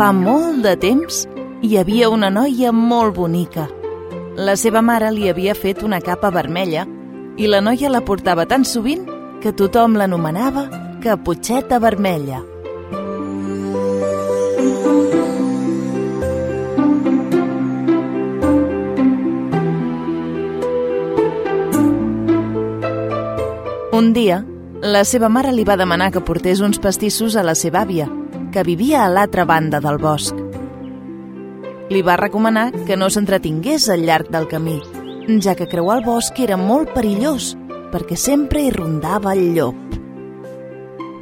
Fa molt de temps hi havia una noia molt bonica. La seva mare li havia fet una capa vermella i la noia la portava tan sovint que tothom l'anomenava Caputxeta Vermella. Un dia, la seva mare li va demanar que portés uns pastissos a la seva àvia, que vivia a l'altra banda del bosc. Li va recomanar que no s'entretingués al llarg del camí, ja que creuar el bosc era molt perillós, perquè sempre hi rondava el llop.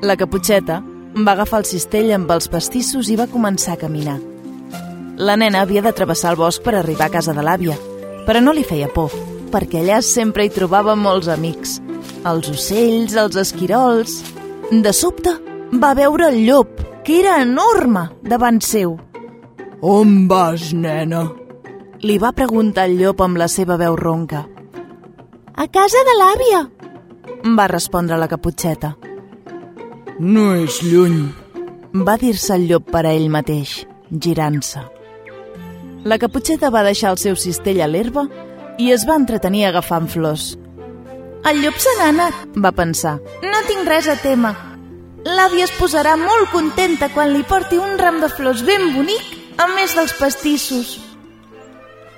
La caputxeta va agafar el cistell amb els pastissos i va començar a caminar. La nena havia de travessar el bosc per arribar a casa de l'àvia, però no li feia por, perquè allà sempre hi trobava molts amics. Els ocells, els esquirols... De sobte, va veure el llop, que era enorme, davant seu. On vas, nena? Li va preguntar el llop amb la seva veu ronca. A casa de l'àvia, va respondre la caputxeta. No és lluny. Va dir-se el llop per a ell mateix, girant-se. La caputxeta va deixar el seu cistell a l'herba i es va entretenir agafant flors. El llop se n'ha anat, va pensar. No tinc res a témer. L'àvia es posarà molt contenta quan li porti un ram de flors ben bonic, a més dels pastissos.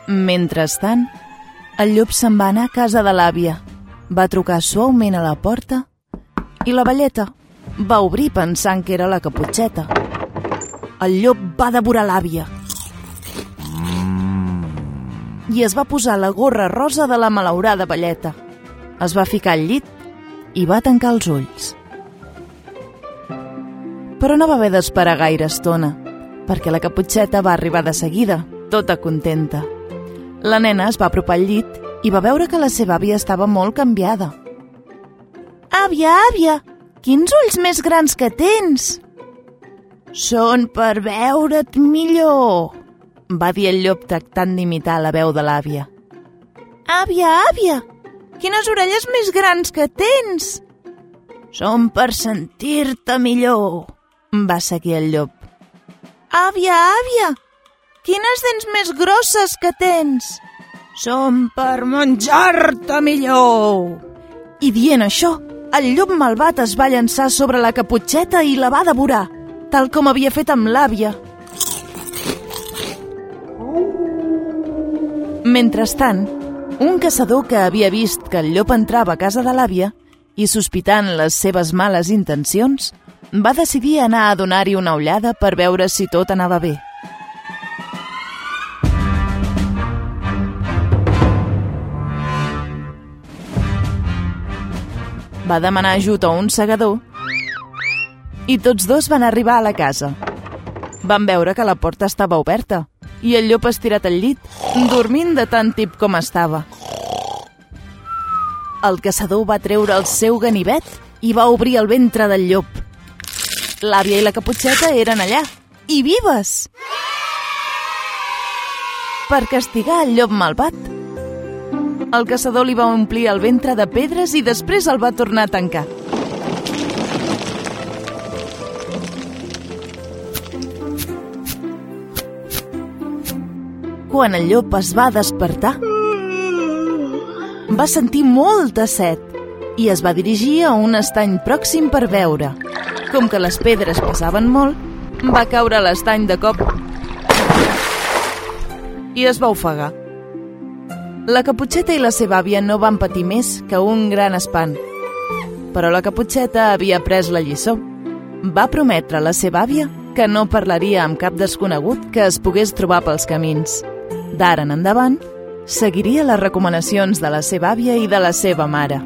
Mentrestant, el llop se'n va anar a casa de l'àvia. Va trucar suaument a la porta i la velleta va obrir pensant que era la caputxeta. El llop va devorar l'àvia i es va posar la gorra rosa de la malaurada velleta. Es va ficar al llit i va tancar els ulls. Però no va haver d'esperar gaire estona, perquè la caputxeta va arribar de seguida, tota contenta. La nena es va apropar al llit i va veure que la seva àvia estava molt canviada. Àvia, àvia, quins ulls més grans que tens! Són per veure't millor, va dir el llop tractant d'imitar la veu de l'àvia. Àvia, àvia, quines orelles més grans que tens! Són per sentir-te millor, va seguir el llop. Àvia, àvia, quines dents més grosses que tens! Són per menjar-te millor! I dient això, el llop malvat es va llançar sobre la caputxeta i la va devorar, tal com havia fet amb l'àvia. Mentrestant, un caçador que havia vist que el llop entrava a casa de l'àvia i sospitant les seves males intencions, va decidir anar a donar-hi una ullada per veure si tot anava bé. Va demanar ajut a un segador i tots dos van arribar a la casa. Van veure que la porta estava oberta i el llop estirat al llit, dormint de tant tip com estava. El caçador va treure el seu ganivet i va obrir el ventre del llop. L'àvia i la caputxeta eren allà, i vives! Per castigar el llop malvat. El caçador li va omplir el ventre de pedres i després el va tornar a tancar. Quan el llop es va despertar, va sentir molta set i es va dirigir a un estany pròxim per veure. Com que les pedres pesaven molt, va caure a l'estany de cop i es va ofegar. La caputxeta i la seva àvia no van patir més que un gran espant. Però la caputxeta havia pres la lliçó. Va prometre a la seva àvia que no parlaria amb cap desconegut que es pogués trobar pels camins. D'ara en endavant, seguiria les recomanacions de la seva àvia i de la seva mare.